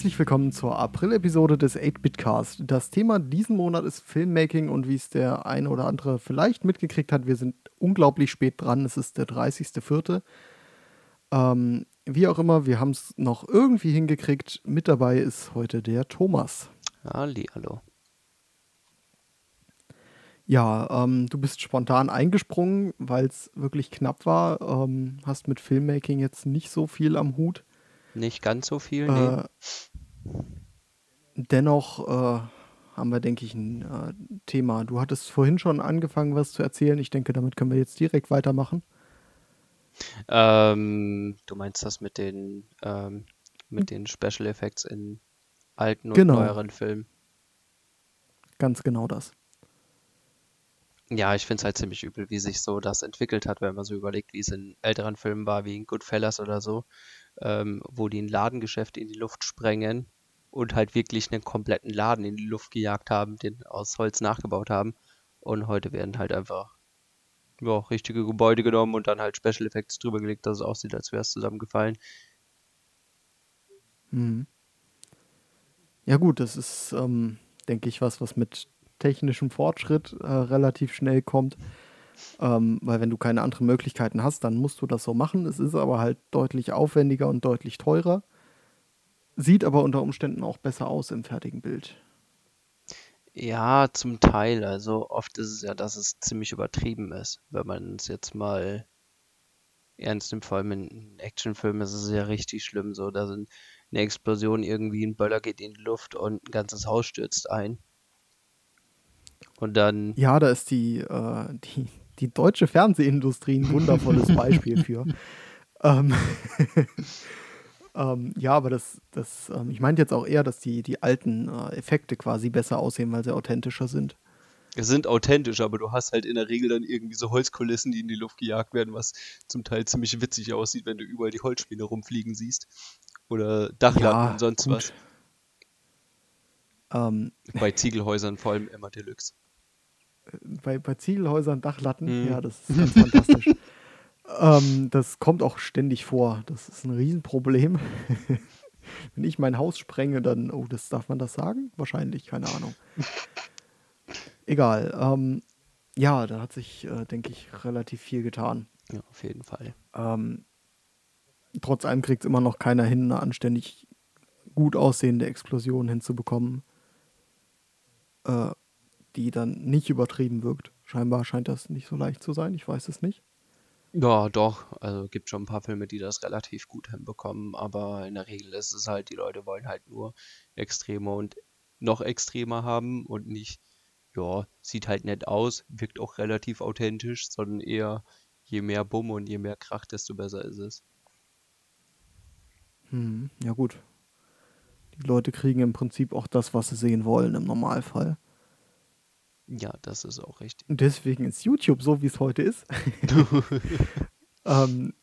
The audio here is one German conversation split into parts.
Herzlich willkommen zur April-Episode des 8-Bit-Cast. Das Thema diesen Monat ist Filmmaking und wie es der eine oder andere vielleicht mitgekriegt hat, wir sind unglaublich spät dran. Es ist der 30.04. Ähm, wie auch immer, wir haben es noch irgendwie hingekriegt. Mit dabei ist heute der Thomas. Ali, hallo. Ja, ähm, du bist spontan eingesprungen, weil es wirklich knapp war. Ähm, hast mit Filmmaking jetzt nicht so viel am Hut. Nicht ganz so viel, nee. Äh, dennoch äh, haben wir, denke ich, ein äh, Thema. Du hattest vorhin schon angefangen, was zu erzählen. Ich denke, damit können wir jetzt direkt weitermachen. Ähm, du meinst das mit den, ähm, mit den Special Effects in alten und Genau. neueren Filmen? Ganz genau das. Ja, ich finde es halt ziemlich übel, wie sich so das entwickelt hat, wenn man so überlegt, wie es in älteren Filmen war, wie in Goodfellas oder so, ähm, wo die ein Ladengeschäft in die Luft sprengen und halt wirklich einen kompletten Laden in die Luft gejagt haben, den aus Holz nachgebaut haben. Und heute werden halt einfach ja, richtige Gebäude genommen und dann halt Special Effects drüber gelegt, dass es aussieht, als wäre es zusammengefallen. Mhm. Ja, gut, das ist, ähm, denke ich, was, was mit technischem Fortschritt äh, relativ schnell kommt. Ähm, weil wenn du keine anderen Möglichkeiten hast, dann musst du das so machen. Es ist aber halt deutlich aufwendiger und deutlich teurer. Sieht aber unter Umständen auch besser aus im fertigen Bild. Ja, zum Teil. Also oft ist es ja, dass es ziemlich übertrieben ist. Wenn man es jetzt mal ernst nimmt, vor allem in Actionfilmen ist es ja richtig schlimm. So, da sind eine Explosion irgendwie, ein Böller geht in die Luft und ein ganzes Haus stürzt ein. Und dann, Ja, da ist die, äh, die, die deutsche Fernsehindustrie ein wundervolles Beispiel für. Ähm, ähm, ja, aber das, das ähm, ich meinte jetzt auch eher, dass die, die alten äh, Effekte quasi besser aussehen, weil sie authentischer sind. es sind authentisch, aber du hast halt in der Regel dann irgendwie so Holzkulissen, die in die Luft gejagt werden, was zum Teil ziemlich witzig aussieht, wenn du überall die Holzspäne rumfliegen siehst. Oder Dachlatten Ja, und sonst gut. was. Ähm, Bei Ziegelhäusern vor allem immer Deluxe. Bei, bei Ziegelhäusern, Dachlatten, Mhm. ja, das ist ganz fantastisch. Ähm, das kommt auch ständig vor. Das ist ein Riesenproblem. Wenn ich mein Haus sprenge, dann, oh, das darf man das sagen? Wahrscheinlich, keine Ahnung. Egal. Ähm, ja, da hat sich, äh, denke ich, relativ viel getan. Ja, auf jeden Fall. Ähm, trotz allem kriegt es immer noch keiner hin, eine anständig gut aussehende Explosion hinzubekommen, äh, die dann nicht übertrieben wirkt. Scheinbar scheint das nicht so leicht zu sein, ich weiß es nicht. Ja, doch. Also gibt schon ein paar Filme, die das relativ gut hinbekommen, aber in der Regel ist es halt, die Leute wollen halt nur extremer und noch extremer haben und nicht, ja, sieht halt nett aus, wirkt auch relativ authentisch, sondern eher je mehr Bumm und je mehr Krach, desto besser ist es. Hm, ja gut. Die Leute kriegen im Prinzip auch das, was sie sehen wollen im Normalfall. Ja, das ist auch richtig. Und deswegen ist YouTube so, wie es heute ist. ähm,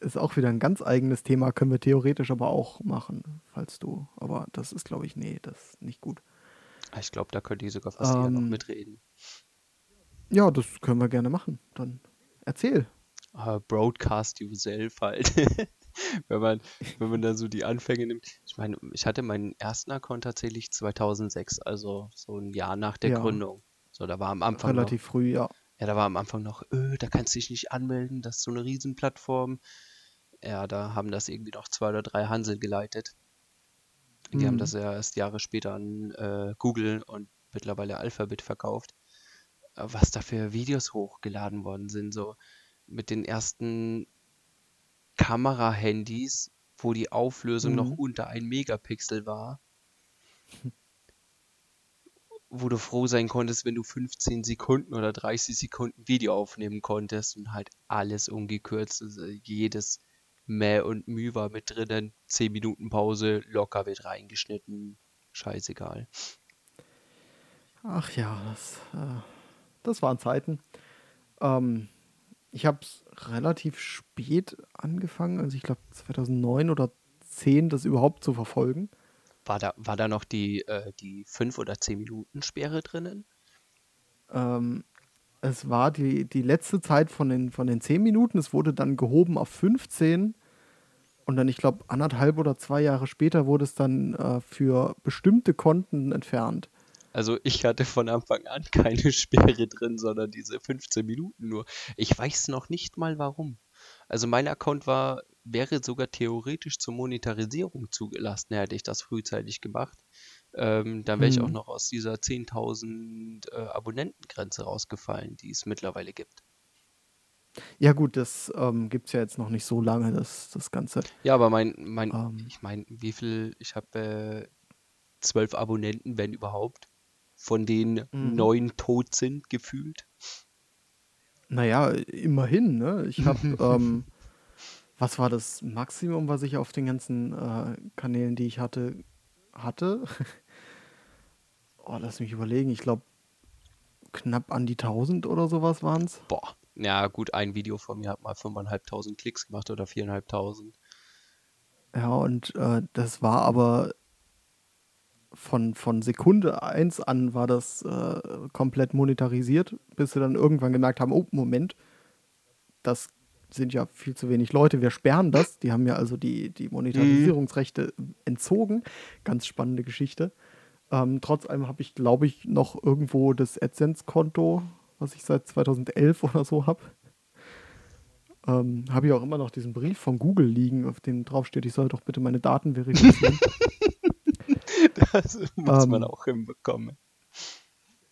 ist auch wieder ein ganz eigenes Thema, können wir theoretisch aber auch machen, falls du. Aber das ist, glaube ich, nee, das ist nicht gut. Ich glaube, da könnte ich sogar fast eher noch Ähm, mitreden. Ja, das können wir gerne machen. Dann erzähl. äh, Broadcast yourself halt. Wenn man, wenn man dann so die Anfänge nimmt. Ich meine, ich hatte meinen ersten Account tatsächlich 2006, also so ein Jahr nach der Ja. Gründung. So, da war am Anfang noch, Relativ früh, ja. ja, da war am Anfang noch, öh, da kannst du dich nicht anmelden, das ist so eine Riesenplattform. Ja, da haben das irgendwie noch zwei oder drei Hansel geleitet. Die haben Mhm. das ja erst Jahre später an äh, Google und mittlerweile Alphabet verkauft. Äh, Was da für Videos hochgeladen worden sind, so mit den ersten Kamerahandys, wo die Auflösung noch Mhm. unter ein Megapixel war. Wo du froh sein konntest, wenn du 15 Sekunden oder 30 Sekunden Video aufnehmen konntest und halt alles ungekürzt. Also jedes Mäh und Müh war mit drinnen. 10 Minuten Pause, locker wird reingeschnitten. Scheißegal. Ach ja, das, äh, das waren Zeiten. Ähm, ich habe es relativ spät angefangen, also ich glaube 2009 oder 10 das überhaupt zu verfolgen. War da, war da noch die, äh, die 5 oder 10 Minuten Sperre drinnen? Ähm, es war die, die letzte Zeit von den, von den 10 Minuten, es wurde dann gehoben auf 15 Und dann, ich glaube, anderthalb oder zwei Jahre später wurde es dann äh, für bestimmte Konten entfernt. Also ich hatte von Anfang an keine Sperre drin, sondern diese 15 Minuten nur. Ich weiß noch nicht mal warum. Also mein Account war, wäre sogar theoretisch zur Monetarisierung zugelassen, hätte ich das frühzeitig gemacht. Ähm, dann wäre ich auch Hm. noch aus dieser 10.000 äh, Abonnentengrenze rausgefallen, die es mittlerweile gibt. Ja, gut, das ähm, gibt es ja jetzt noch nicht so lange, das, das Ganze. Ja, aber mein, mein, Ähm, ich meine, wie viel, ich habe äh, zwölf Abonnenten, wenn überhaupt, von denen mhm. neun tot sind, gefühlt. Naja, immerhin, ne? Ich habe, ähm, was war das Maximum, was ich auf den ganzen äh, Kanälen, die ich hatte, hatte? Oh, lass mich überlegen. Ich glaube, knapp an die 1000 oder sowas waren es. Boah, ja gut, ein Video von mir hat mal 5.500 Klicks gemacht oder 4.500. Ja, und äh, das war aber von, von Sekunde eins an war das äh, komplett monetarisiert, bis sie dann irgendwann gemerkt haben, oh, Moment, das sind ja viel zu wenig Leute, wir sperren das. Die haben ja also die, die Mhm. Monetarisierungsrechte entzogen. Ganz spannende Geschichte. Ähm, trotz allem habe ich, glaube ich, noch irgendwo das AdSense-Konto, was ich seit 2011 oder so habe. Ähm, habe ich auch immer noch diesen Brief von Google liegen, auf dem draufsteht, ich soll doch bitte meine Daten verifizieren. Das muss man ähm, auch hinbekommen.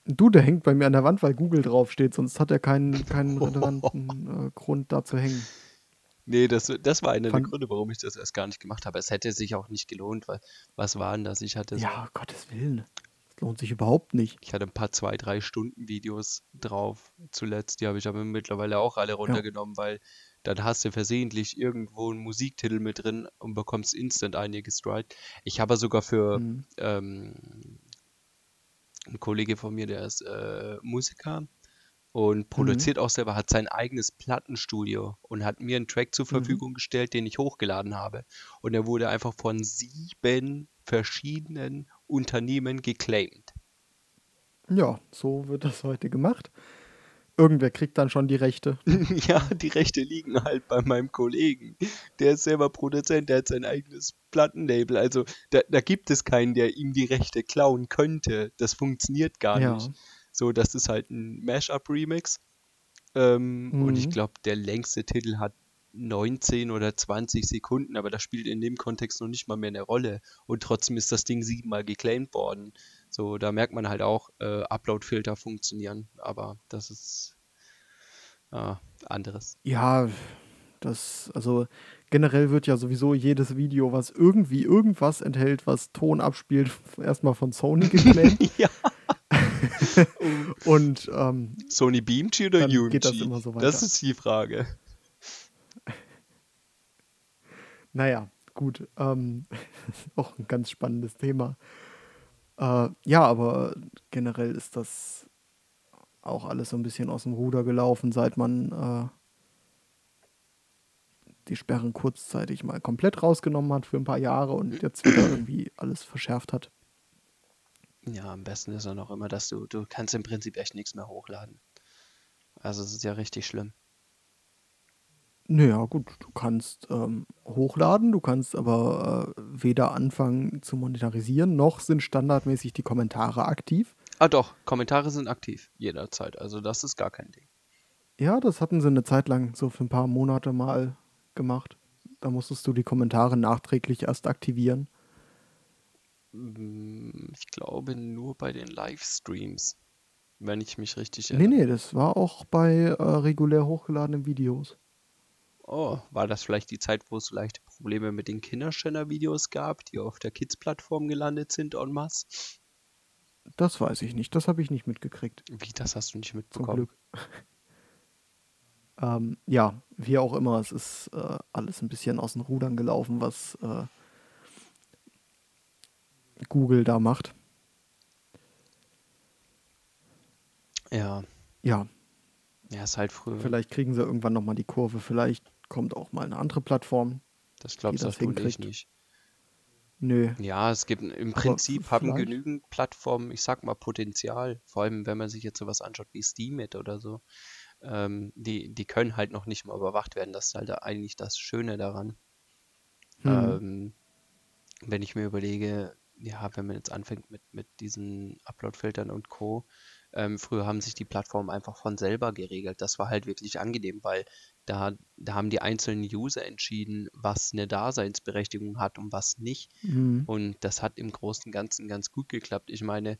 Du, der hängt bei mir an der Wand, weil Google draufsteht, sonst hat er keinen, keinen relevanten äh, Grund da zu hängen. Nee, das, das war einer der Fand, Gründe, warum ich das erst gar nicht gemacht habe. Es hätte sich auch nicht gelohnt, weil was war denn das? Ich hatte so, ja, Gottes Willen. Das lohnt sich überhaupt nicht. ich hatte ein paar zwei, drei Stunden Videos drauf zuletzt. Die habe ich aber mittlerweile auch alle Ja. runtergenommen, weil dann hast du versehentlich irgendwo einen Musiktitel mit drin und bekommst instant einige gestrikt. Ich habe sogar für Mhm. ähm, ein Kollege von mir, der ist äh, Musiker und Mhm. produziert auch selber, hat sein eigenes Plattenstudio und hat mir einen Track zur Mhm. Verfügung gestellt, den ich hochgeladen habe. Und der wurde einfach von sieben verschiedenen Unternehmen geclaimed. Ja, so wird das heute gemacht. Irgendwer kriegt dann schon die Rechte. Ja, die Rechte liegen halt bei meinem Kollegen. Der ist selber Produzent, der hat sein eigenes Plattenlabel. Also da, da gibt es keinen, der ihm die Rechte klauen könnte. Das funktioniert gar Ja. nicht. So, das ist halt ein Mashup-Remix. Ähm, und ich Mhm. glaube, der längste Titel hat 19 oder 20 Sekunden, aber das spielt in dem Kontext noch nicht mal mehr eine Rolle. Und trotzdem ist das Ding siebenmal geclaimed worden. So, da merkt man halt auch, äh, Upload-Filter funktionieren. Aber das ist äh, anderes. Ja, das, also generell wird ja sowieso jedes Video, was irgendwie irgendwas enthält, was Ton abspielt, erstmal von Sony geclaimed. Ja. Und ähm, Sony Beamchi oder dann geht das immer so Das weiter. ist die Frage. Naja, gut. Ähm, auch ein ganz spannendes Thema. Äh, ja, aber generell ist das auch alles so ein bisschen aus dem Ruder gelaufen, seit man äh, die Sperren kurzzeitig mal komplett rausgenommen hat für ein paar Jahre und jetzt wieder irgendwie alles verschärft hat. Ja, am besten ist dann auch immer, dass du, du kannst im Prinzip echt nichts mehr hochladen. Also es ist ja richtig schlimm. Naja, gut, du kannst ähm, hochladen, du kannst aber äh, weder anfangen zu monetarisieren, noch sind standardmäßig die Kommentare aktiv. Ah doch, Kommentare sind aktiv, jederzeit. Also das ist gar kein Ding. Ja, das hatten sie eine Zeit lang so für ein paar Monate mal gemacht. Da musstest du die Kommentare nachträglich erst aktivieren. Mm, Ich glaube nur bei den Livestreams, wenn ich mich richtig Nee, erinnere. nee, das war auch bei äh, regulär hochgeladenen Videos. Oh, war das vielleicht die Zeit, wo es leichte Probleme mit den Kinderschänder-Videos gab, die auf der Kids-Plattform gelandet sind en masse? Das weiß ich nicht, das habe ich nicht mitgekriegt, Wie, das hast du nicht zum mitbekommen? Glück. Ähm, ja, wie auch immer, es ist äh, alles ein bisschen aus den Rudern gelaufen, was äh, Google da macht. Ja, Ja, ja, ist halt früher. vielleicht kriegen sie irgendwann nochmal die Kurve, vielleicht kommt auch mal eine andere Plattform, Das glaubst das das ich hinkriegt. nicht. Nö, Ja, es gibt im aber Prinzip haben vielleicht. genügend Plattformen, ich sag mal, Potenzial. Vor allem, wenn man sich jetzt sowas anschaut wie Steemit oder so. Ähm, die, die können halt noch nicht mal überwacht werden. Das ist halt eigentlich das Schöne daran. Hm. Ähm, wenn ich mir überlege, ja, wenn man jetzt anfängt mit, mit diesen Upload-Filtern und Co., ähm, früher haben sich die Plattformen einfach von selber geregelt. Das war halt wirklich angenehm, weil da, da haben die einzelnen User entschieden, was eine Daseinsberechtigung hat und was nicht. Mhm. Und das hat im Großen und Ganzen ganz gut geklappt. Ich meine,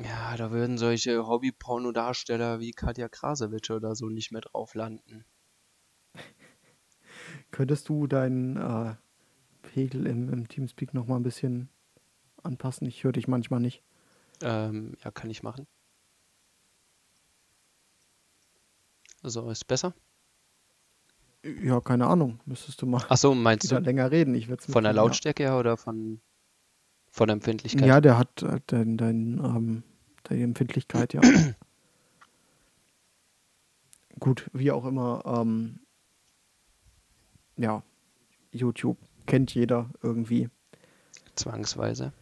ja, da würden solche Hobby-Porno-Darsteller wie Katja Krasowitsch oder so nicht mehr drauf landen. Könntest du deinen äh, Pegel im, im Teamspeak nochmal ein bisschen anpassen? Ich höre dich manchmal nicht. Ähm, ja, kann ich machen. So, ist besser? Ja, keine Ahnung. Müsstest du mal Ach so, meinst du länger reden. Ich von der Lautstärke her oder von, von der Empfindlichkeit? Ja, der hat äh, dein, dein, ähm, die Empfindlichkeit, ja. Gut, wie auch immer. Ähm, ja, YouTube kennt jeder irgendwie. Zwangsweise.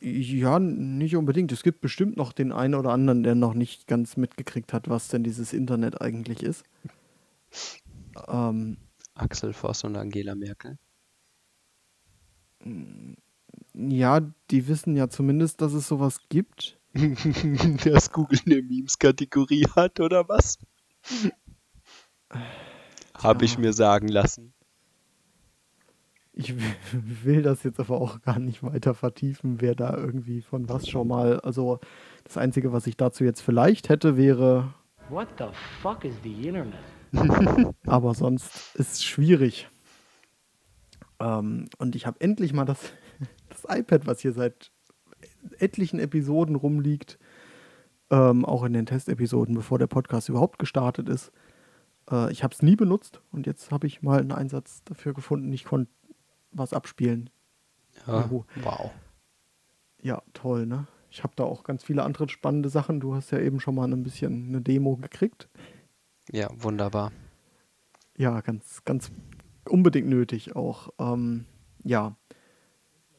Ja, nicht unbedingt. Es gibt bestimmt noch den einen oder anderen, der noch nicht ganz mitgekriegt hat, was denn dieses Internet eigentlich ist. Ähm, Axel Voss und Angela Merkel. Ja, die wissen ja zumindest, dass es sowas gibt. dass Google eine Memes-Kategorie hat, oder was? Habe ich mir sagen lassen. Ich will das jetzt aber auch gar nicht weiter vertiefen, wer da irgendwie von was schon mal. Also das Einzige, was ich dazu jetzt vielleicht hätte, wäre. What the fuck is the Internet? aber sonst ist es schwierig. Ähm, und ich habe endlich mal das, das iPad, was hier seit etlichen Episoden rumliegt, ähm, auch in den Testepisoden, bevor der Podcast überhaupt gestartet ist. Äh, ich habe es nie benutzt und jetzt habe ich mal einen Einsatz dafür gefunden. Ich konnte was abspielen. Ja, wow. Ja, toll, ne? Ich habe da auch ganz viele andere spannende Sachen. Du hast ja eben schon mal ein bisschen eine Demo gekriegt. Ja, wunderbar. Ja, ganz, ganz unbedingt nötig auch. Ähm, ja,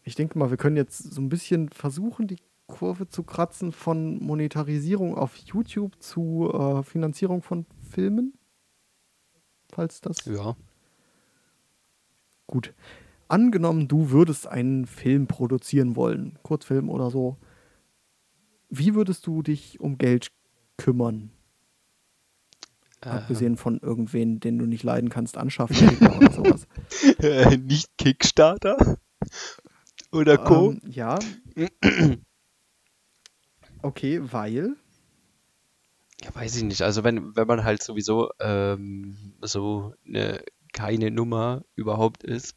ich denke mal, wir können jetzt so ein bisschen versuchen, die Kurve zu kratzen von Monetarisierung auf YouTube zu äh, Finanzierung von Filmen. Falls das. Ja. Gut angenommen, du würdest einen Film produzieren wollen, Kurzfilm oder so, wie würdest du dich um Geld kümmern? Äh, Abgesehen von irgendwen, den du nicht leiden kannst, anschaffen oder sowas. Äh, nicht Kickstarter? Oder Co? Ähm, ja. okay, weil? Ja, weiß ich nicht. Also wenn, wenn man halt sowieso ähm, so eine, keine Nummer überhaupt ist,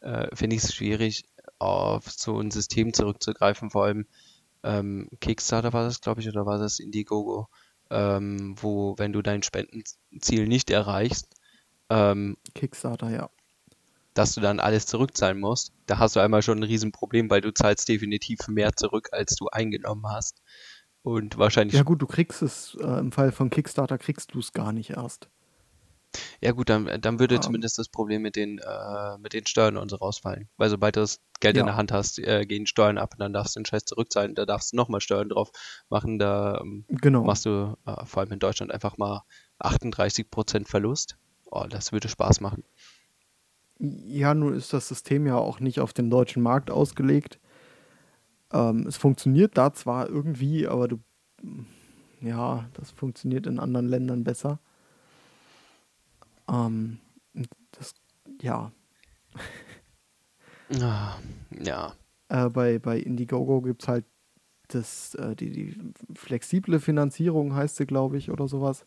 äh, finde ich es schwierig, auf so ein System zurückzugreifen. Vor allem ähm, Kickstarter war das, glaube ich, oder war das Indiegogo, ähm, wo, wenn du dein Spendenziel nicht erreichst, ähm, Kickstarter, ja. Dass du dann alles zurückzahlen musst. Da hast du einmal schon ein Riesenproblem, weil du zahlst definitiv mehr zurück, als du eingenommen hast. Und wahrscheinlich. Ja, gut, du kriegst es, äh, im Fall von Kickstarter kriegst du es gar nicht erst. Ja gut, dann, dann würde ja. zumindest das Problem mit den, äh, mit den Steuern und so rausfallen. Weil sobald du das Geld ja. in der Hand hast, äh, gehen Steuern ab und dann darfst du den Scheiß zurückzahlen. Da darfst du nochmal Steuern drauf machen. Da ähm, genau. machst du äh, vor allem in Deutschland einfach mal 38% Verlust. Oh, das würde Spaß machen. Ja, nun ist das System ja auch nicht auf den deutschen Markt ausgelegt. Ähm, es funktioniert da zwar irgendwie, aber du, ja, das funktioniert in anderen Ländern besser. Ähm, das, ja. Ah, ja. Äh, bei, bei Indiegogo gibt es halt das, äh, die, die flexible Finanzierung, heißt sie, glaube ich, oder sowas,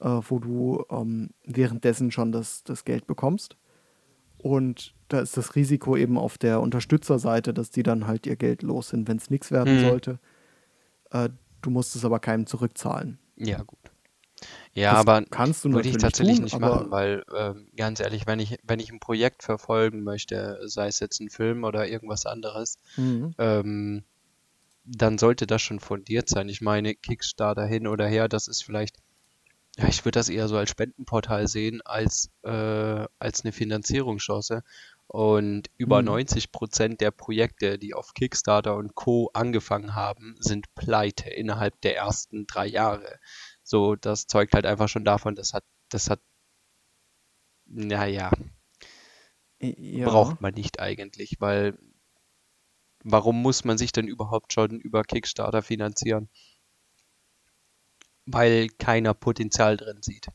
äh, wo du ähm, währenddessen schon das, das Geld bekommst. Und da ist das Risiko eben auf der Unterstützerseite, dass die dann halt ihr Geld los sind, wenn es nichts werden mhm. sollte. Äh, du musst es aber keinem zurückzahlen. Ja, gut. Ja, das aber kannst du würde ich tatsächlich tun, nicht machen, weil äh, ganz ehrlich, wenn ich, wenn ich ein Projekt verfolgen möchte, sei es jetzt ein Film oder irgendwas anderes, mhm. ähm, dann sollte das schon fundiert sein. Ich meine, Kickstarter hin oder her, das ist vielleicht, ja, ich würde das eher so als Spendenportal sehen, als, äh, als eine Finanzierungschance. Und über mhm. 90 Prozent der Projekte, die auf Kickstarter und Co. angefangen haben, sind pleite innerhalb der ersten drei Jahre. So, das zeugt halt einfach schon davon, das hat, das hat, naja, Ja. braucht man nicht eigentlich, weil warum muss man sich denn überhaupt schon über Kickstarter finanzieren? Weil keiner Potenzial drin sieht.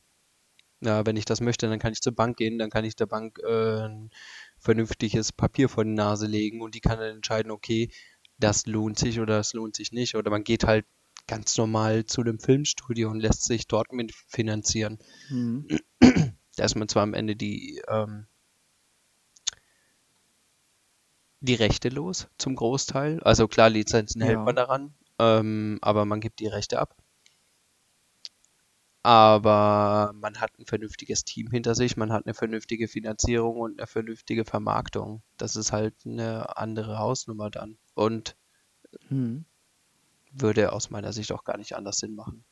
Ja, wenn ich das möchte, dann kann ich zur Bank gehen, dann kann ich der Bank äh, ein vernünftiges Papier vor die Nase legen und die kann dann entscheiden, okay, das lohnt sich oder das lohnt sich nicht. Oder man geht halt ganz normal zu einem Filmstudio und lässt sich dort mit finanzieren. Mhm. Da ist man zwar am Ende die, ähm, die Rechte los, zum Großteil. Also klar, Lizenzen hält Ja. man daran, ähm, aber man gibt die Rechte ab. Aber man hat ein vernünftiges Team hinter sich, man hat eine vernünftige Finanzierung und eine vernünftige Vermarktung. Das ist halt eine andere Hausnummer dann und Mhm. Würde aus meiner Sicht auch gar nicht anders Sinn machen.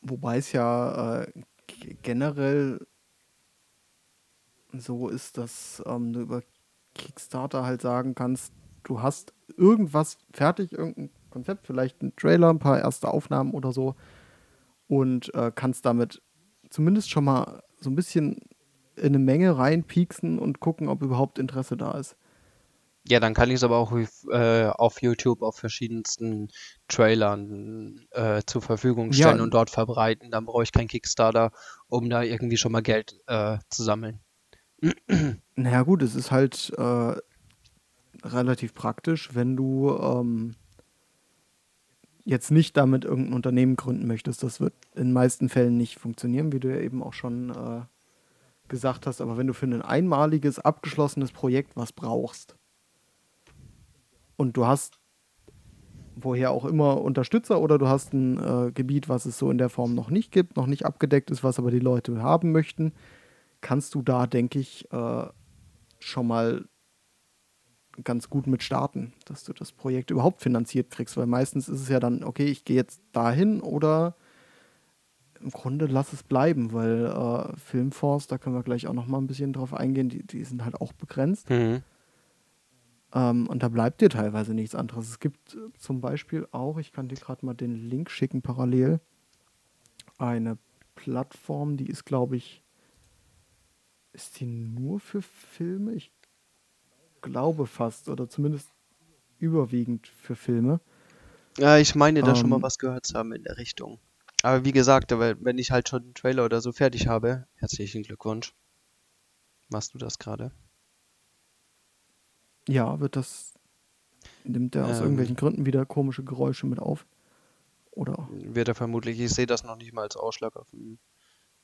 Wobei es ja äh, generell so ist, dass ähm, du über Kickstarter halt sagen kannst, du hast irgendwas fertig, irgendein Konzept, vielleicht ein Trailer, ein paar erste Aufnahmen oder so und äh, kannst damit zumindest schon mal so ein bisschen in eine Menge reinpieksen und gucken, ob überhaupt Interesse da ist. Ja, dann kann ich es aber auch äh, auf YouTube auf verschiedensten Trailern äh, zur Verfügung Ja. stellen und dort verbreiten. Dann brauche ich kein Kickstarter, um da irgendwie schon mal Geld äh, zu sammeln. Naja gut, es ist halt äh, relativ praktisch, wenn du ähm, jetzt nicht damit irgendein Unternehmen gründen möchtest. Das wird in den meisten Fällen nicht funktionieren, wie du ja eben auch schon äh, gesagt hast. Aber wenn du für ein einmaliges, abgeschlossenes Projekt was brauchst und du hast woher auch immer Unterstützer oder du hast ein äh, Gebiet, was es so in der Form noch nicht gibt, noch nicht abgedeckt ist, was aber die Leute haben möchten, kannst du da, denke ich, äh, schon mal ganz gut mit starten, dass du das Projekt überhaupt finanziert kriegst, weil meistens ist es ja dann, okay, ich gehe jetzt dahin oder im Grunde lass es bleiben, weil äh, Filmfonds, da können wir gleich auch noch mal ein bisschen drauf eingehen, die, die sind halt auch begrenzt. Mhm. Ähm, und da bleibt dir teilweise nichts anderes. Es gibt äh, zum Beispiel auch, ich kann dir gerade mal den Link schicken parallel, eine Plattform, die ist, glaube ich, ist die nur für Filme? Ich glaube fast, oder zumindest überwiegend für Filme. Ja, ich meine da schon mal Ähm. was gehört zu haben in der Richtung. Aber wie gesagt, wenn ich halt schon einen Trailer oder so fertig habe, herzlichen Glückwunsch. Machst du das gerade? Ja, wird das, nimmt er aus Ähm. irgendwelchen Gründen wieder komische Geräusche mit auf? Oder? Wird er vermutlich, ich sehe das noch nicht mal als Ausschlag auf dem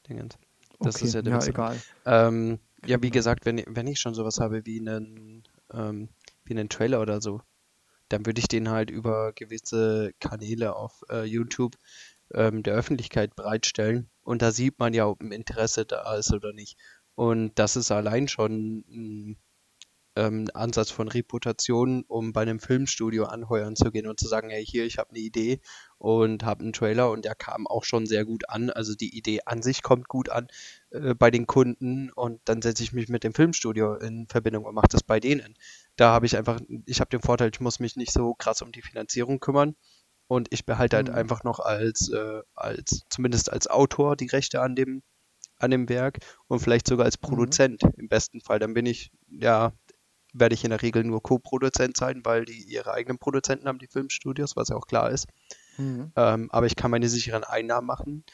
Dingens. Das okay, ist ja der ja egal. Ähm, ja, wie gesagt, wenn, wenn ich schon sowas habe wie einen, ähm, wie einen Trailer oder so, dann würde ich den halt über gewisse Kanäle auf äh, YouTube ähm, der Öffentlichkeit bereitstellen. Und da sieht man ja, ob ein Interesse da ist oder nicht. Und das ist allein schon ein ähm, Ansatz von Reputation, um bei einem Filmstudio anheuern zu gehen und zu sagen, hey, hier, ich habe eine Idee und habe einen Trailer und der kam auch schon sehr gut an. Also die Idee an sich kommt gut an äh, bei den Kunden und dann setze ich mich mit dem Filmstudio in Verbindung und mache das bei denen. Da habe ich einfach, ich habe den Vorteil, ich muss mich nicht so krass um die Finanzierung kümmern und ich behalte halt Mhm. einfach noch als, äh, als, zumindest als Autor die Rechte an dem, an dem Werk und vielleicht sogar als Mhm. Produzent im besten Fall. Dann bin ich, ja, werde ich in der Regel nur Co-Produzent sein, weil die ihre eigenen Produzenten haben, die Filmstudios, was ja auch klar ist. Mhm. Ähm, aber ich kann meine sicheren Einnahmen machen.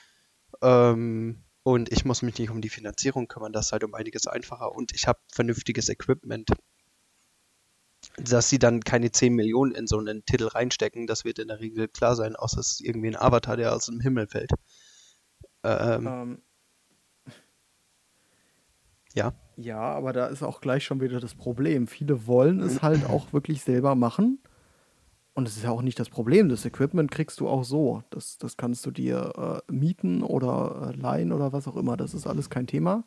Ähm, und ich muss mich nicht um die Finanzierung kümmern. Das ist halt um einiges einfacher. Und ich habe vernünftiges Equipment. Dass sie dann keine 10 Millionen in so einen Titel reinstecken, das wird in der Regel klar sein, außer es ist irgendwie ein Avatar, der aus dem Himmel fällt. Ähm, Ähm, ja. Ja, aber da ist auch gleich schon wieder das Problem. Viele wollen es halt auch wirklich selber machen. Und es ist ja auch nicht das Problem. Das Equipment kriegst du auch so. Das, das kannst du dir äh, mieten oder äh, leihen oder was auch immer. Das ist alles kein Thema.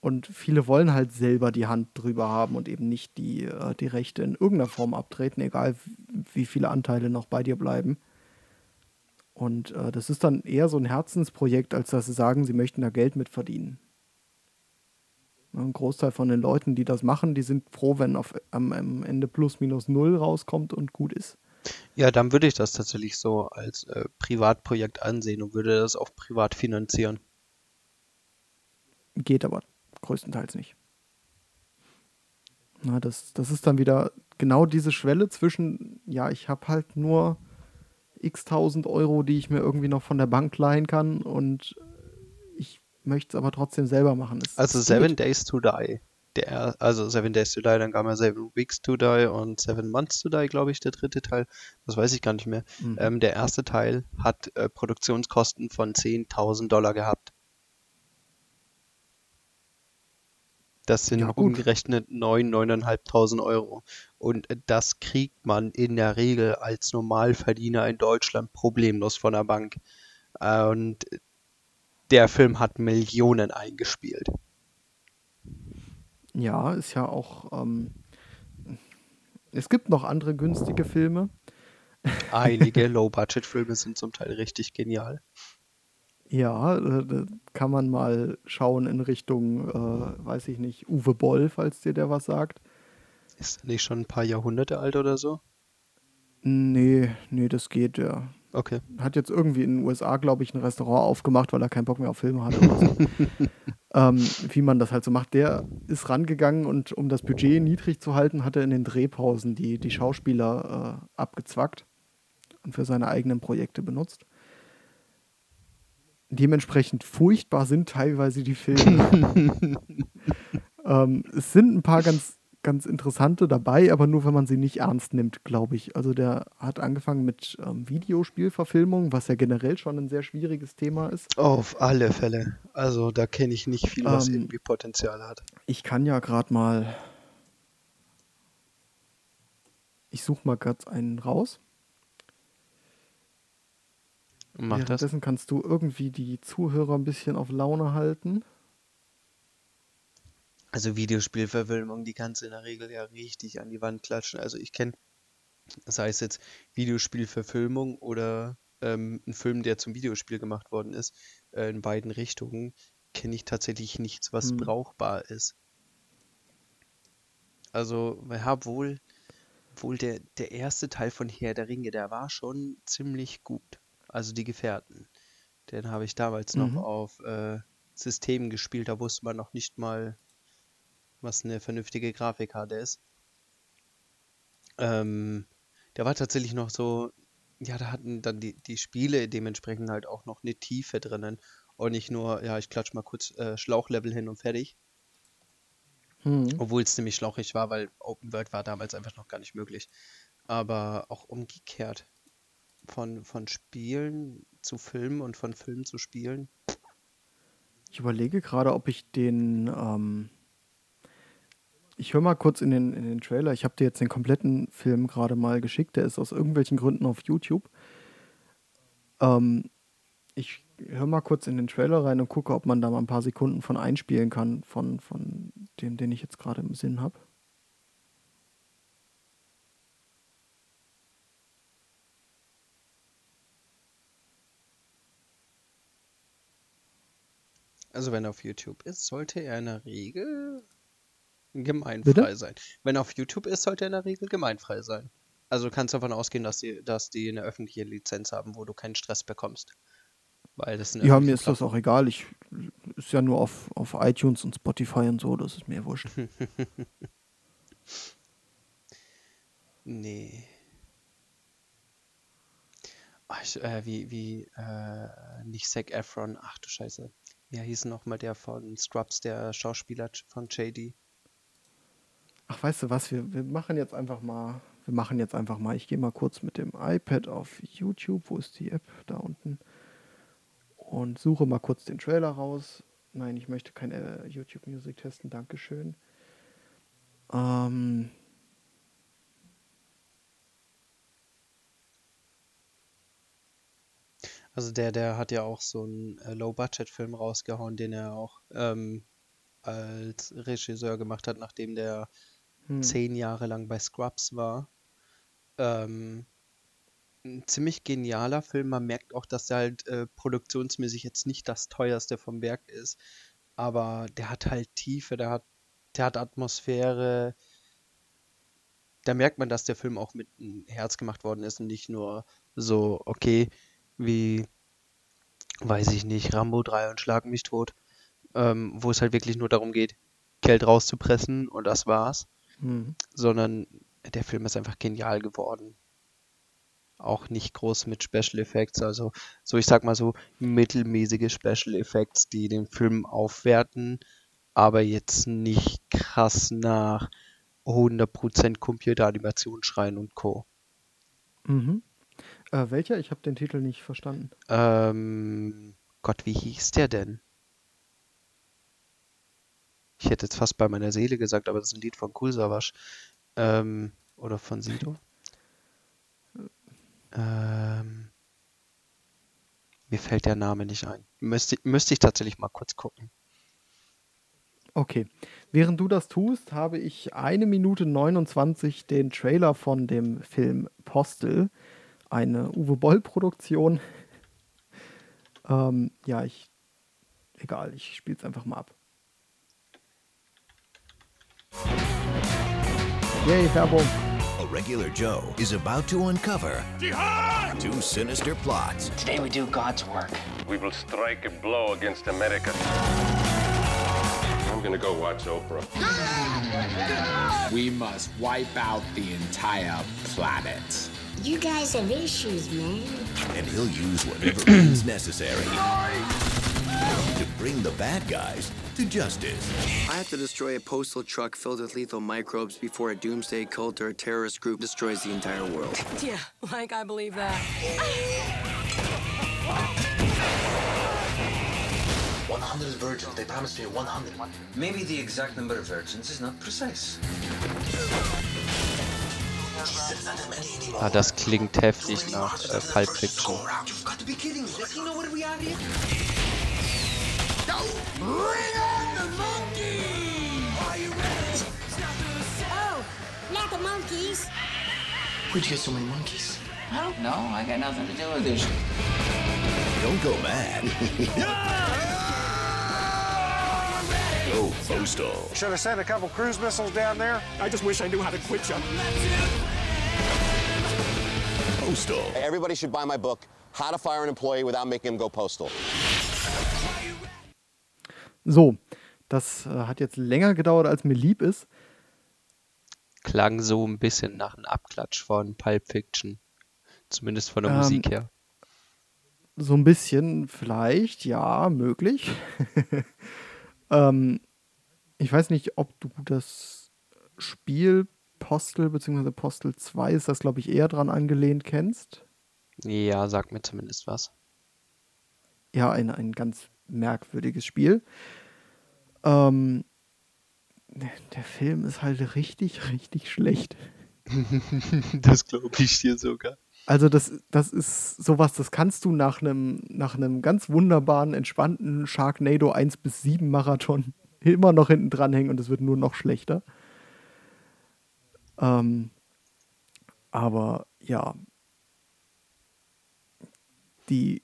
Und viele wollen halt selber die Hand drüber haben und eben nicht die, äh, die Rechte in irgendeiner Form abtreten, egal wie viele Anteile noch bei dir bleiben. Und äh, das ist dann eher so ein Herzensprojekt, als dass sie sagen, sie möchten da Geld mit verdienen. Ein Großteil von den Leuten, die das machen, die sind froh, wenn auf, am, am Ende plus minus null rauskommt und gut ist. Ja, dann würde ich das tatsächlich so als äh, Privatprojekt ansehen und würde das auch privat finanzieren. geht aber größtenteils nicht. Na, das, das ist dann wieder genau diese Schwelle zwischen, ja, ich habe halt nur x tausend Euro, die ich mir irgendwie noch von der Bank leihen kann und möchte es aber trotzdem selber machen. Es, also Seven Days to Die. Der, also Seven Days to Die, dann kam ja Seven Weeks to Die und Seven Months to Die, glaube ich, der dritte Teil. Das weiß ich gar nicht mehr. Mhm. Ähm, der erste Teil hat äh, Produktionskosten von 10.000 Dollar gehabt. Das sind ja, umgerechnet 9.000, 9.500 Euro. Und das kriegt man in der Regel als Normalverdiener in Deutschland problemlos von der Bank. Und der Film hat Millionen eingespielt. Ja, ist ja auch. Ähm, es gibt noch andere günstige Filme. Einige Low-Budget-Filme sind zum Teil richtig genial. Ja, äh, kann man mal schauen in Richtung, äh, weiß ich nicht, Uwe Boll, falls dir der was sagt. Ist nicht schon ein paar Jahrhunderte alt oder so? Nee, nee, das geht, ja. Okay. Hat jetzt irgendwie in den USA, glaube ich, ein Restaurant aufgemacht, weil er keinen Bock mehr auf Filme hatte. So. ähm, wie man das halt so macht. Der ist rangegangen und um das Budget niedrig zu halten, hat er in den Drehpausen die, die Schauspieler äh, abgezwackt und für seine eigenen Projekte benutzt dementsprechend furchtbar sind teilweise die Filme. ähm, es sind ein paar ganz, ganz interessante dabei, aber nur wenn man sie nicht ernst nimmt, glaube ich. Also der hat angefangen mit ähm, Videospielverfilmung, was ja generell schon ein sehr schwieriges Thema ist. Auf alle Fälle. Also da kenne ich nicht viel, was ähm, irgendwie Potenzial hat. Ich kann ja gerade mal. Ich suche mal kurz einen raus. Mach Währenddessen das. kannst du irgendwie die Zuhörer ein bisschen auf Laune halten. Also Videospielverfilmung, die kannst du in der Regel ja richtig an die Wand klatschen. Also ich kenne, sei es jetzt Videospielverfilmung oder ähm, ein Film, der zum Videospiel gemacht worden ist, äh, in beiden Richtungen, kenne ich tatsächlich nichts, was hm. brauchbar ist. Also, ja, wohl, wohl der, der erste Teil von Herr der Ringe, der war schon ziemlich gut also die Gefährten. Den habe ich damals mhm. noch auf äh, Systemen gespielt, da wusste man noch nicht mal, was eine vernünftige Grafikkarte ist. Ähm, der war tatsächlich noch so, ja, da hatten dann die, die Spiele dementsprechend halt auch noch eine Tiefe drinnen und nicht nur, ja, ich klatsch mal kurz äh, Schlauchlevel hin und fertig. Mhm. Obwohl es ziemlich schlauchig war, weil Open World war damals einfach noch gar nicht möglich. Aber auch umgekehrt von, von Spielen zu Filmen und von Filmen zu Spielen? Ich überlege gerade, ob ich den. Ähm ich höre mal kurz in den, in den Trailer. Ich habe dir jetzt den kompletten Film gerade mal geschickt. Der ist aus irgendwelchen Gründen auf YouTube. Ähm ich höre mal kurz in den Trailer rein und gucke, ob man da mal ein paar Sekunden von einspielen kann, von, von dem, den ich jetzt gerade im Sinn habe. Also wenn er auf YouTube ist, sollte er in der Regel gemeinfrei Bitte? sein. Wenn er auf YouTube ist, sollte er in der Regel gemeinfrei sein. Also kannst davon ausgehen, dass die, dass die eine öffentliche Lizenz haben, wo du keinen Stress bekommst. Weil das ja, mir ist Plattform. das auch egal. Ich ist ja nur auf, auf iTunes und Spotify und so, das ist mir wurscht. nee. Ach, ich, äh, wie, wie, äh, nicht Zac Efron, ach du Scheiße. Ja, hieß nochmal der von Scrubs, der Schauspieler von JD. Ach, weißt du was, wir, wir machen jetzt einfach mal, wir machen jetzt einfach mal, ich gehe mal kurz mit dem iPad auf YouTube, wo ist die App? Da unten. Und suche mal kurz den Trailer raus. Nein, ich möchte kein äh, YouTube Music testen, Dankeschön. Ähm, Also der, der hat ja auch so einen äh, Low-Budget-Film rausgehauen, den er auch ähm, als Regisseur gemacht hat, nachdem der hm. zehn Jahre lang bei Scrubs war. Ähm, ein ziemlich genialer Film. Man merkt auch, dass der halt äh, produktionsmäßig jetzt nicht das teuerste vom Werk ist. Aber der hat halt Tiefe, der hat, der hat Atmosphäre. Da merkt man, dass der Film auch mit einem Herz gemacht worden ist und nicht nur so, okay, wie, weiß ich nicht, Rambo 3 und Schlag mich tot. ähm, wo es halt wirklich nur darum geht, Geld rauszupressen und das war's. Mhm. Sondern der Film ist einfach genial geworden. Auch nicht groß mit Special Effects, also so ich sag mal so mittelmäßige Special Effects, die den Film aufwerten, aber jetzt nicht krass nach 100% Computeranimation schreien und Co. Mhm. Äh, welcher? Ich habe den Titel nicht verstanden. Ähm, Gott, wie hieß der denn? Ich hätte jetzt fast bei meiner Seele gesagt, aber das ist ein Lied von Savage. Ähm, oder von Sido. Ähm, mir fällt der Name nicht ein. Müsste, müsste ich tatsächlich mal kurz gucken. Okay. Während du das tust, habe ich eine Minute 29 den Trailer von dem Film Postel, eine Uwe Boll-Produktion. ähm, ja, ich. Egal, ich spiele es einfach mal ab. Yay, Werbung. A regular Joe is about to uncover Jihad! two sinister plots. Today we do God's work. We will strike a blow against America. I'm gonna go watch Oprah. We must wipe out the entire planet. You guys have issues, man. and he'll use whatever means necessary to bring the bad guys to justice. I have to destroy a postal truck filled with lethal microbes before a doomsday cult or a terrorist group destroys the entire world. Yeah, like I believe that. 100 virgins. They promised me 100. Maybe the exact number of virgins is not precise. Jesus, not that many anymore. Ah, das klingt heftig nach äh, Pulp Fiction. Does he know what we are here? Oh, not the monkeys. Where'd you get so many monkeys? I don't know. I got nothing to do with this. Don't go mad. go postal. Should have sent a couple cruise missiles down there. I just wish I knew how to quit you. Postal. Everybody should buy my book, How to Fire an Employee Without Making Him Go Postal. So, das äh, hat jetzt länger gedauert, als mir lieb ist. Klang so ein bisschen nach einem Abklatsch von Pulp Fiction. Zumindest von der Ähm, Musik her. So ein bisschen, vielleicht, ja, möglich. ähm, ich weiß nicht, ob du das Spiel Postel bzw. Postel 2 ist das, glaube ich, eher dran angelehnt kennst. Ja, sag mir zumindest was. Ja, ein, ein ganz merkwürdiges Spiel. Ähm, der Film ist halt richtig, richtig schlecht. das glaube ich dir sogar. Also das, das ist sowas, das kannst du nach einem nach einem ganz wunderbaren, entspannten Sharknado 1 bis 7 Marathon immer noch hinten dranhängen und es wird nur noch schlechter. Ähm, aber ja, die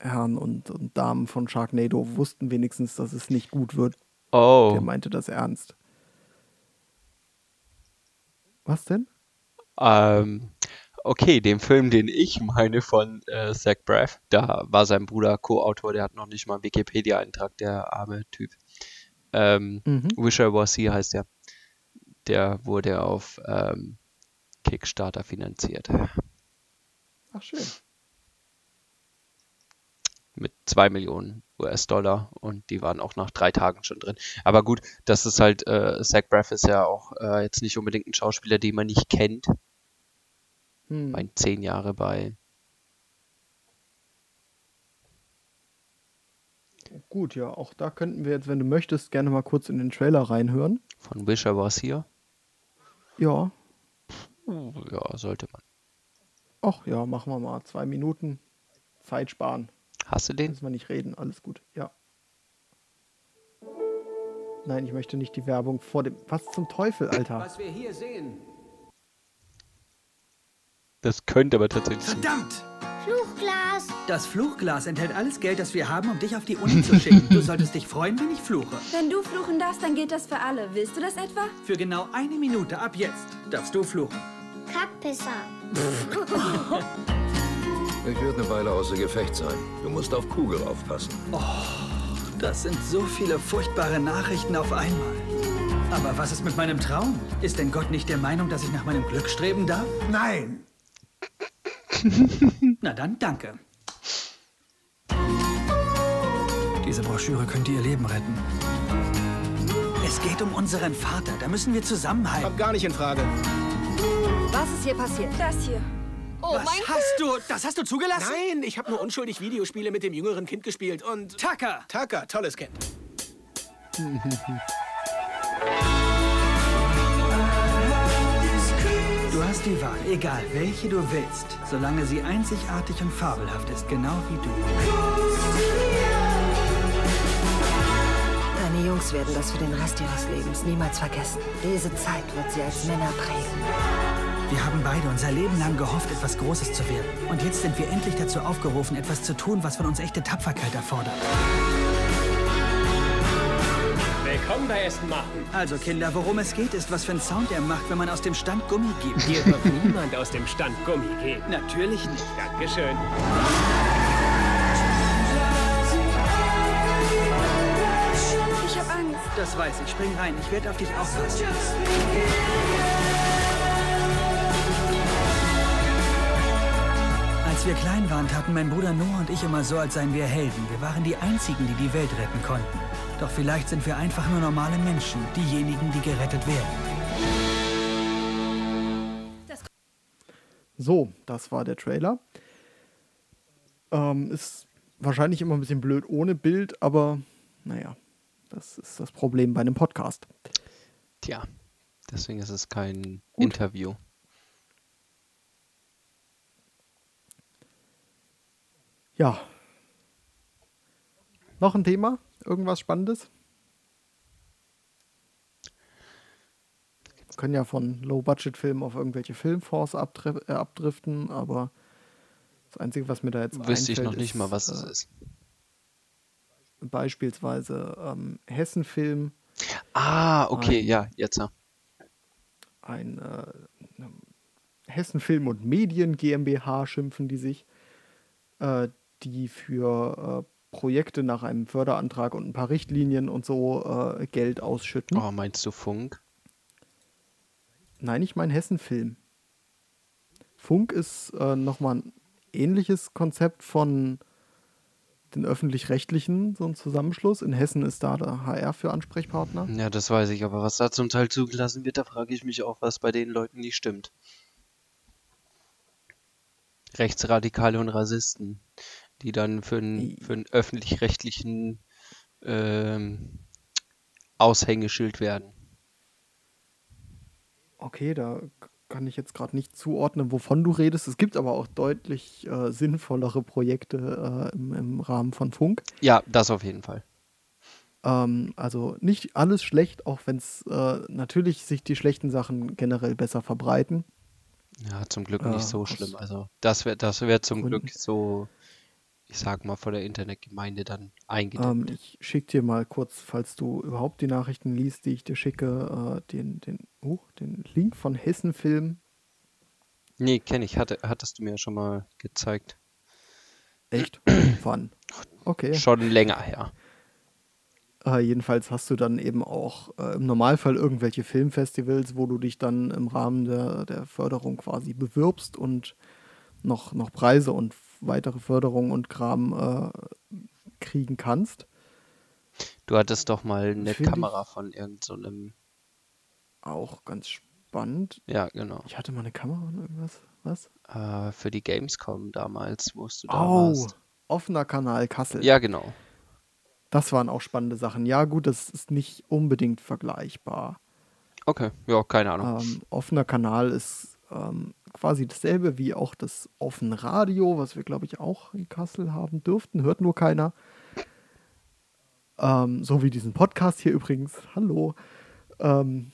Herren und, und Damen von Sharknado wussten wenigstens, dass es nicht gut wird. Oh, Der meinte das ernst. Was denn? ähm, okay, den Film, den ich meine von äh, Zach Braff, da war sein Bruder Co-Autor, der hat noch nicht mal einen Wikipedia-Eintrag, der arme Typ. Ähm, Mhm. Wish I Was Here heißt der. Der wurde auf ähm, Kickstarter finanziert. Ach schön. Mit 2 Millionen US-Dollar und die waren auch nach drei Tagen schon drin. Aber gut, das ist halt, äh, Zach Braff ist ja auch äh, jetzt nicht unbedingt ein Schauspieler, den man nicht kennt. Hm. Mein zehn Jahre bei. Gut, ja, auch da könnten wir jetzt, wenn du möchtest, gerne mal kurz in den Trailer reinhören. Von Wish I Was Here. Ja, Ja, sollte man. ach ja, machen wir mal. Zwei Minuten Zeit sparen. Hast du den? Müssen wir nicht reden, alles gut. Ja. Nein, ich möchte nicht die Werbung vor dem. Was zum Teufel, Alter? Was wir hier sehen. Das könnte aber tatsächlich. sein. Verdammt! Fluchglas. Das Fluchglas enthält alles Geld, das wir haben, um dich auf die Uni zu schicken. Du solltest dich freuen, wenn ich fluche. Wenn du fluchen darfst, dann gilt das für alle. Willst du das etwa? Für genau eine Minute ab jetzt darfst du fluchen. Kackpisser. Ich werde eine Weile außer Gefecht sein. Du musst auf Kugel aufpassen. Das sind so viele furchtbare Nachrichten auf einmal. Aber was ist mit meinem Traum? Ist denn Gott nicht der Meinung, dass ich nach meinem Glück streben darf? Nein. Na dann, danke. Diese Broschüre könnte ihr Leben retten. Es geht um unseren Vater. Da müssen wir zusammenhalten. Kommt gar nicht in Frage. Was ist hier passiert? Das hier. Oh Was mein hast du? Das hast du zugelassen? Nein, ich habe nur unschuldig Videospiele mit dem jüngeren Kind gespielt und... Tucker! Tucker, tolles Kind. Du hast die Wahl, egal welche du willst, solange sie einzigartig und fabelhaft ist, genau wie du. Deine Jungs werden das für den Rest ihres Lebens niemals vergessen. Diese Zeit wird sie als Männer prägen. Wir haben beide unser Leben lang gehofft, etwas Großes zu werden. Und jetzt sind wir endlich dazu aufgerufen, etwas zu tun, was von uns echte Tapferkeit erfordert. Willkommen bei Aston Martin. Also Kinder, worum es geht, ist, was für einen Sound er macht, wenn man aus dem Stand Gummi gibt. Hier wird niemand aus dem Stand Gummi geben. Natürlich nicht. Dankeschön. Ich hab Angst. Das weiß ich. Spring rein. Ich werde auf dich aufpassen. Als wir klein waren, taten mein Bruder Noah und ich immer so, als seien wir Helden. Wir waren die Einzigen, die die Welt retten konnten. Doch vielleicht sind wir einfach nur normale Menschen, diejenigen, die gerettet werden. So, das war der Trailer. Ähm, ist wahrscheinlich immer ein bisschen blöd ohne Bild, aber naja, das ist das Problem bei einem Podcast. Tja, deswegen ist es kein Interview. Ja. Noch ein Thema? Irgendwas Spannendes? Wir können ja von Low-Budget-Filmen auf irgendwelche Filmfonds abdri äh, abdriften, aber das Einzige, was mir da jetzt Wüsste ich noch nicht ist, mal, was es äh, ist. Beispielsweise ähm, Hessen-Film. Ah, okay, ein- ja, jetzt. ja. ein äh, Hessen Film und Medien GmbH schimpfen die sich, äh, die für äh, Projekte nach einem Förderantrag und ein paar Richtlinien und so äh, Geld ausschütten. Oh, meinst du Funk? Nein, ich meine Hessen Film. Funk ist äh, nochmal ein ähnliches Konzept von den öffentlich-rechtlichen, so ein Zusammenschluss. In Hessen ist da der HR für Ansprechpartner. Ja, das weiß ich, aber was da zum Teil zugelassen wird, da frage ich mich auch, was bei den Leuten nicht stimmt. Rechtsradikale und Rassisten, die dann für einen für einen öffentlich-rechtlichen ähm, Aushängeschild werden. Okay, da kann ich jetzt gerade nicht zuordnen, wovon du redest. Es gibt aber auch deutlich äh, sinnvollere Projekte äh, im, im Rahmen von Funk. Ja, das auf jeden Fall. Ähm, also nicht alles schlecht, auch wenn es äh, natürlich sich die schlechten Sachen generell besser verbreiten. Ja, zum Glück Äh, nicht so schlimm. Also das wäre das wär zum Gründen. Glück so, ich sag mal, von der Internetgemeinde dann Ähm, eingedämmt. ich schicke dir mal kurz, falls du überhaupt die Nachrichten liest, die ich dir schicke, äh, den, den, oh, den Link von Hessen Film. Nee, kenne ich. Hatte, hattest du mir ja schon mal gezeigt. Echt? Wann? Okay. Schon länger her. Äh, jedenfalls hast du dann eben auch äh, im Normalfall irgendwelche Filmfestivals, wo du dich dann im Rahmen der, der Förderung quasi bewirbst und noch, noch Preise und weitere Förderung und Kram äh, kriegen kannst. Du hattest doch mal eine Find Kamera von irgendeinem. So einem- Auch ganz spannend. ja, genau. Ich hatte mal eine Kamera und irgendwas. Was? Äh, für die Gamescom damals, wo du da Oh, warst. offener Kanal Kassel. Ja, genau. Das waren auch spannende Sachen. Ja, gut, das ist nicht unbedingt vergleichbar. Okay, ja, keine Ahnung. Ähm, offener Kanal ist ähm, quasi dasselbe wie auch das offene Radio, was wir, glaube ich, auch in Kassel haben dürften. Hört nur keiner. Ähm, so wie diesen Podcast hier übrigens. Hallo. Ähm,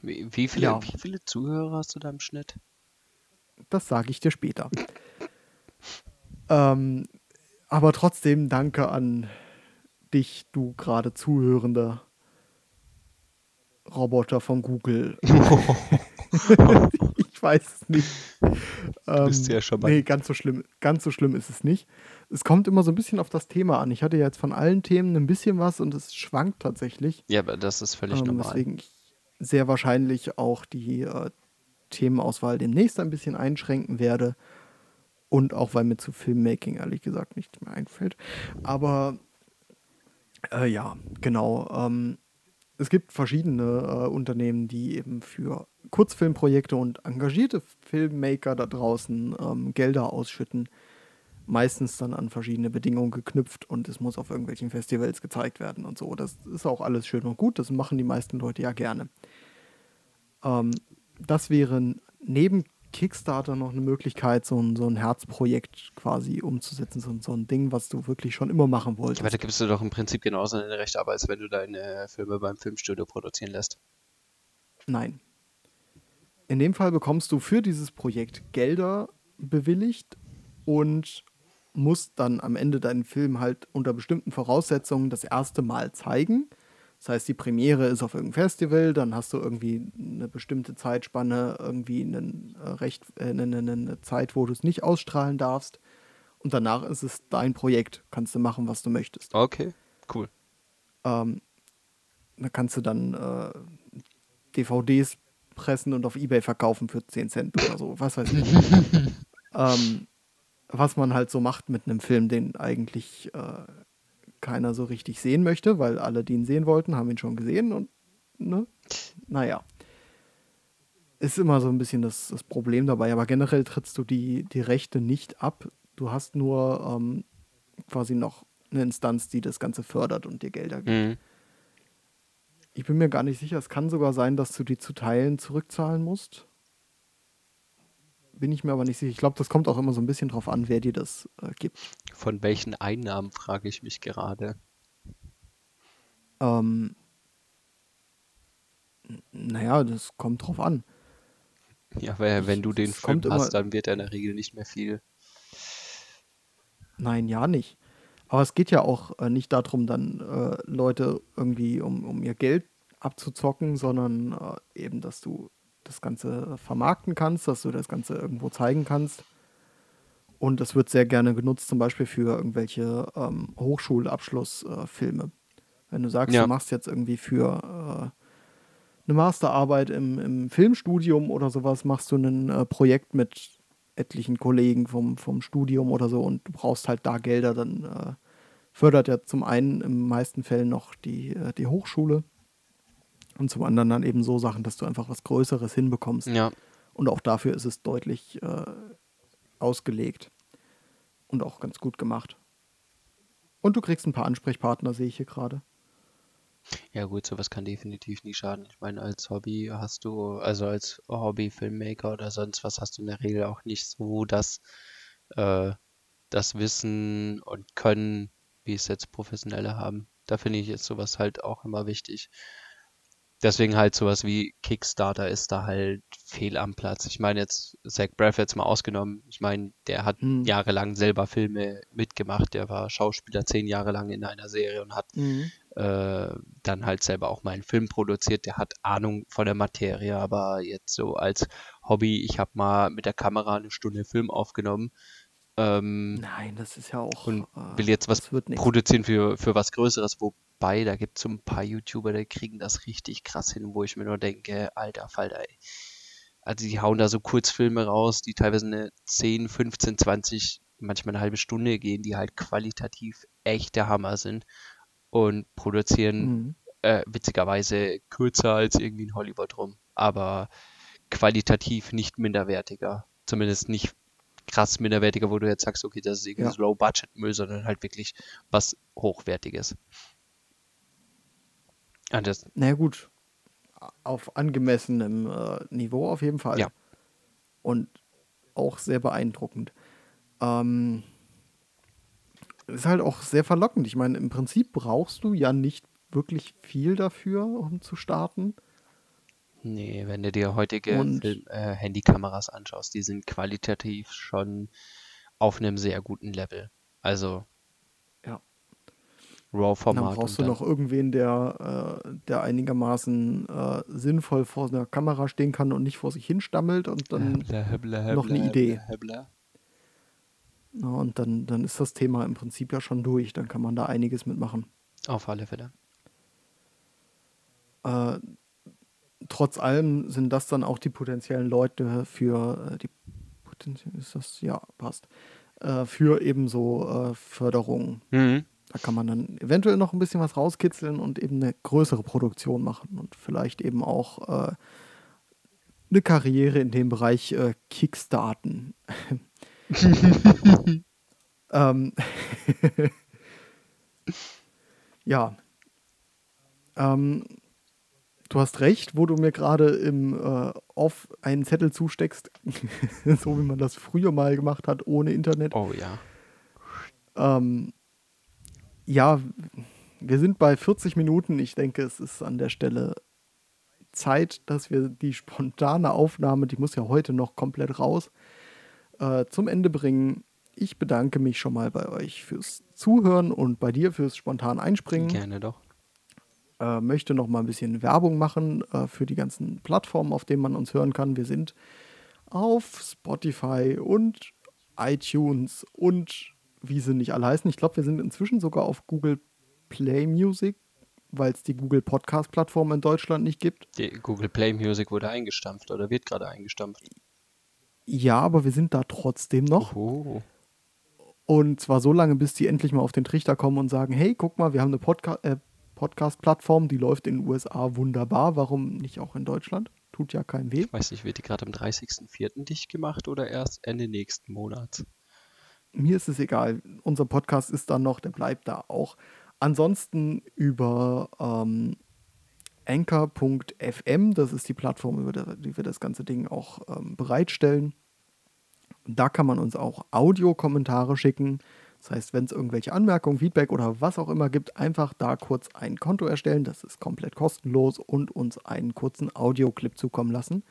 Wie, wie, viele, ja. wie viele Zuhörer hast du da im Schnitt? das sage ich dir später. ähm, aber trotzdem danke an dich, du gerade zuhörender Roboter von Google. ich weiß es nicht. Ähm, bist ja schon mal- Nee, ganz so schlimm, ganz so schlimm ist es nicht. es kommt immer so ein bisschen auf das Thema an. Ich hatte ja jetzt von allen Themen ein bisschen was und es schwankt tatsächlich. Ja, aber das ist völlig Ähm, normal. weswegen ich sehr wahrscheinlich auch die äh, Themenauswahl demnächst ein bisschen einschränken werde. Und auch weil mir zu Filmmaking ehrlich gesagt nichts mehr einfällt. Aber äh, ja, genau. Ähm, es gibt verschiedene äh, Unternehmen, die eben für Kurzfilmprojekte und engagierte Filmmaker da draußen ähm, Gelder ausschütten. Meistens dann an verschiedene Bedingungen geknüpft und es muss auf irgendwelchen Festivals gezeigt werden und so. Das ist auch alles schön und gut. Das machen die meisten Leute ja gerne. Ähm, das wäre neben Kickstarter noch eine Möglichkeit, so ein, so ein Herzprojekt quasi umzusetzen. So, so ein Ding, was du wirklich schon immer machen wolltest. Aber da gibst du doch im Prinzip genauso eine Rechte ab, als wenn du deine Filme beim Filmstudio produzieren lässt. Nein. In dem Fall bekommst du für dieses Projekt Gelder bewilligt und musst dann am Ende deinen Film halt unter bestimmten Voraussetzungen das erste Mal zeigen. Das heißt, die Premiere ist auf irgendeinem Festival, dann hast du irgendwie eine bestimmte Zeitspanne, irgendwie einen, äh, recht, äh, eine, eine, eine Zeit, wo du es nicht ausstrahlen darfst. Und danach ist es dein Projekt. Kannst du machen, was du möchtest. Okay, cool. Ähm, da kannst du dann äh, DVDs pressen und auf Ebay verkaufen für 10 Cent oder so, was weiß ich. ähm, was man halt so macht mit einem Film, den eigentlich äh, keiner so richtig sehen möchte, weil alle, die ihn sehen wollten, haben ihn schon gesehen und ne? Naja. Ist immer so ein bisschen das, das Problem dabei, aber generell trittst du die, die Rechte nicht ab. Du hast nur ähm, quasi noch eine Instanz, die das Ganze fördert und dir Gelder gibt. Mhm. Ich bin mir gar nicht sicher. Es kann sogar sein, dass du die zu Teilen zurückzahlen musst. Bin ich mir aber nicht sicher. Ich glaube, das kommt auch immer so ein bisschen drauf an, wer dir das äh, gibt. Von welchen Einnahmen frage ich mich gerade. Ähm, naja, das kommt drauf an. Ja, weil wenn du den Film hast, dann wird er in der Regel nicht mehr viel. Nein, ja nicht. Aber es geht ja auch äh, nicht darum, dann äh, Leute irgendwie um, um ihr Geld abzuzocken, sondern äh, eben, dass du das Ganze vermarkten kannst, dass du das Ganze irgendwo zeigen kannst. Und es wird sehr gerne genutzt, zum Beispiel für irgendwelche ähm, Hochschulabschlussfilme. Wenn du sagst, Ja. du machst jetzt irgendwie für äh, eine Masterarbeit im, im Filmstudium oder sowas, machst du ein äh, Projekt mit etlichen Kollegen vom, vom Studium oder so und du brauchst halt da Gelder, dann äh, fördert ja zum einen in meisten Fällen noch die, äh, die Hochschule und zum anderen dann eben so Sachen, dass du einfach was Größeres hinbekommst. Ja. Und auch dafür ist es deutlich äh, ausgelegt und auch ganz gut gemacht. Und du kriegst ein paar Ansprechpartner, sehe ich hier gerade. Ja gut, sowas kann definitiv nie schaden. Ich meine, als Hobby hast du, also als Hobby-Filmmaker oder sonst was, hast du in der Regel auch nicht so das, äh, das Wissen und Können, wie es jetzt Professionelle haben. Da finde ich jetzt sowas halt auch immer wichtig. Deswegen halt sowas wie Kickstarter ist da halt fehl am Platz. Ich meine jetzt Zach Braff jetzt mal ausgenommen. Ich meine, der hat Hm. jahrelang selber Filme mitgemacht. Der war Schauspieler zehn Jahre lang in einer Serie und hat Mhm. äh, dann halt selber auch mal einen Film produziert. Der hat Ahnung von der Materie, aber jetzt so als Hobby, ich habe mal mit der Kamera eine Stunde Film aufgenommen. Ähm, Nein, das ist ja auch. und äh, will jetzt was produzieren für, für was Größeres, wobei da gibt es so ein paar YouTuber, die kriegen das richtig krass hin, wo ich mir nur denke, alter Falter, ey. Also die hauen da so Kurzfilme raus, die teilweise eine 10, 15, 20, manchmal eine halbe Stunde gehen, die halt qualitativ echt der Hammer sind und produzieren Mhm. äh, witzigerweise kürzer als irgendwie in Hollywood rum, aber qualitativ nicht minderwertiger. Zumindest nicht krass minderwertiger, wo du jetzt sagst, okay, das ist irgendwie Ja. Low-Budget-Müll, sondern halt wirklich was Hochwertiges. Ah, das, Na gut. Auf angemessenem äh, Niveau auf jeden Fall. Ja. Und auch sehr beeindruckend. Ähm, ist halt auch sehr verlockend. Ich meine, im Prinzip brauchst du ja nicht wirklich viel dafür, um zu starten. Nee, wenn du dir heutige Und- Film, äh, Handykameras anschaust, die sind qualitativ schon auf einem sehr guten Level. Also Ja. Dann RAW-Format. brauchst und du dann- noch irgendwen, der, äh, der einigermaßen äh, sinnvoll vor einer Kamera stehen kann und nicht vor sich hinstammelt und dann Bla, bla, noch eine bla, Idee. bla, bla. Na, und dann, dann ist das Thema im Prinzip ja schon durch. Dann kann man da einiges mitmachen. Auf alle Fälle. Äh, trotz allem sind das dann auch die potenziellen Leute für äh, die ist das ja passt äh, für eben so äh, Förderungen. Mhm. Da kann man dann eventuell noch ein bisschen was rauskitzeln und eben eine größere Produktion machen und vielleicht eben auch äh, eine Karriere in dem Bereich äh, Kickstarten. ähm, ja. Ähm, du hast recht, wo du mir gerade im äh, Off einen Zettel zusteckst, so wie man das früher mal gemacht hat, ohne Internet. Oh ja. Ähm, ja, wir sind bei 40 Minuten. Ich denke, es ist an der Stelle Zeit, dass wir die spontane Aufnahme, die muss ja heute noch komplett raus, äh, zum Ende bringen. Ich bedanke mich schon mal bei euch fürs Zuhören und bei dir fürs spontan Einspringen. Gerne doch. Äh, möchte noch mal ein bisschen Werbung machen äh, für die ganzen Plattformen, auf denen man uns hören kann. Wir sind auf Spotify und iTunes und wie sie nicht alle heißen. Ich glaube, wir sind inzwischen sogar auf Google Play Music, weil es die Google Podcast Plattform in Deutschland nicht gibt. Die Google Play Music wurde eingestampft oder wird gerade eingestampft. Ja, aber wir sind da trotzdem noch. Oh. Und zwar so lange, bis die endlich mal auf den Trichter kommen und sagen, hey, guck mal, wir haben eine Podca äh, Podcast-Plattform, die läuft in den USA wunderbar. Warum nicht auch in Deutschland? Tut ja keinem weh. Ich weiß nicht, wird die gerade am 30.04. dicht gemacht oder erst Ende nächsten Monats? Mir ist es egal. Unser Podcast ist dann noch, der bleibt da auch. Ansonsten über ähm, anchor.fm, das ist die Plattform, über die, wir das ganze Ding auch ähm, bereitstellen. Da kann man uns auch Audiokommentare schicken. Das heißt, wenn es irgendwelche Anmerkungen, Feedback oder was auch immer gibt, einfach da kurz ein Konto erstellen. Das ist komplett kostenlos und uns einen kurzen Audioclip zukommen lassen.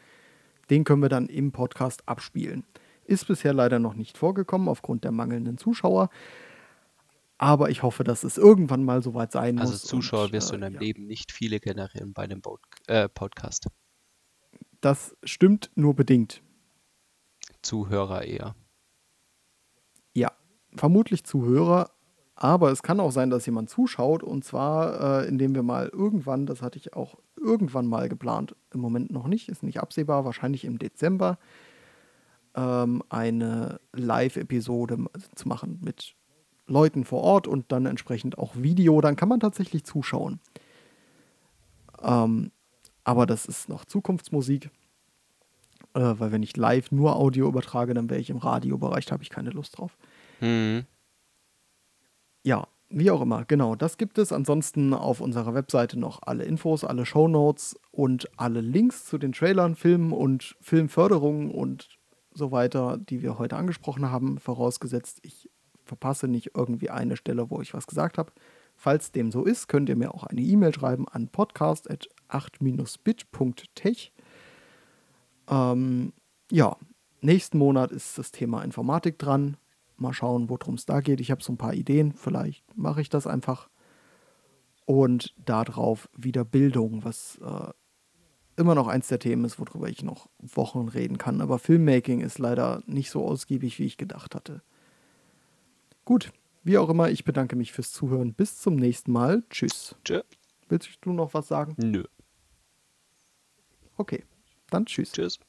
Den können wir dann im Podcast abspielen. Ist bisher leider noch nicht vorgekommen aufgrund der mangelnden Zuschauer. Aber ich hoffe, dass es irgendwann mal soweit sein Also muss. Zuschauer und, wirst du äh, in deinem ja. Leben nicht viele generieren bei einem äh, Podcast. Das stimmt nur bedingt. Zuhörer eher. Ja, vermutlich Zuhörer, aber es kann auch sein, dass jemand zuschaut und zwar, äh, indem wir mal irgendwann, das hatte ich auch irgendwann mal geplant, im Moment noch nicht, ist nicht absehbar, wahrscheinlich im Dezember, ähm, eine Live-Episode zu machen mit Leuten vor Ort und dann entsprechend auch Video, dann kann man tatsächlich zuschauen. Ähm, aber das ist noch Zukunftsmusik. Äh, weil wenn ich live nur Audio übertrage, dann wäre ich im Radiobereich, da habe ich keine Lust drauf. Mhm. Ja, wie auch immer, genau, das gibt es. Ansonsten auf unserer Webseite noch alle Infos, alle Shownotes und alle Links zu den Trailern, Filmen und Filmförderungen und so weiter, die wir heute angesprochen haben, vorausgesetzt, ich verpasse nicht irgendwie eine Stelle, wo ich was gesagt habe. Falls dem so ist, könnt ihr mir auch eine E-Mail schreiben an podcast.8-bit.tech. Ähm, ja, nächsten Monat ist das Thema Informatik dran. Mal schauen, worum es da geht. Ich habe so ein paar Ideen. Vielleicht mache ich das einfach. Und darauf wieder Bildung, was äh, immer noch eins der Themen ist, worüber ich noch Wochen reden kann. Aber Filmmaking ist leider nicht so ausgiebig, wie ich gedacht hatte. Gut, wie auch immer, ich bedanke mich fürs Zuhören. Bis zum nächsten Mal. Tschüss. Tschö. Willst du noch was sagen? Nö. Okay, dann tschüss. Tschüss.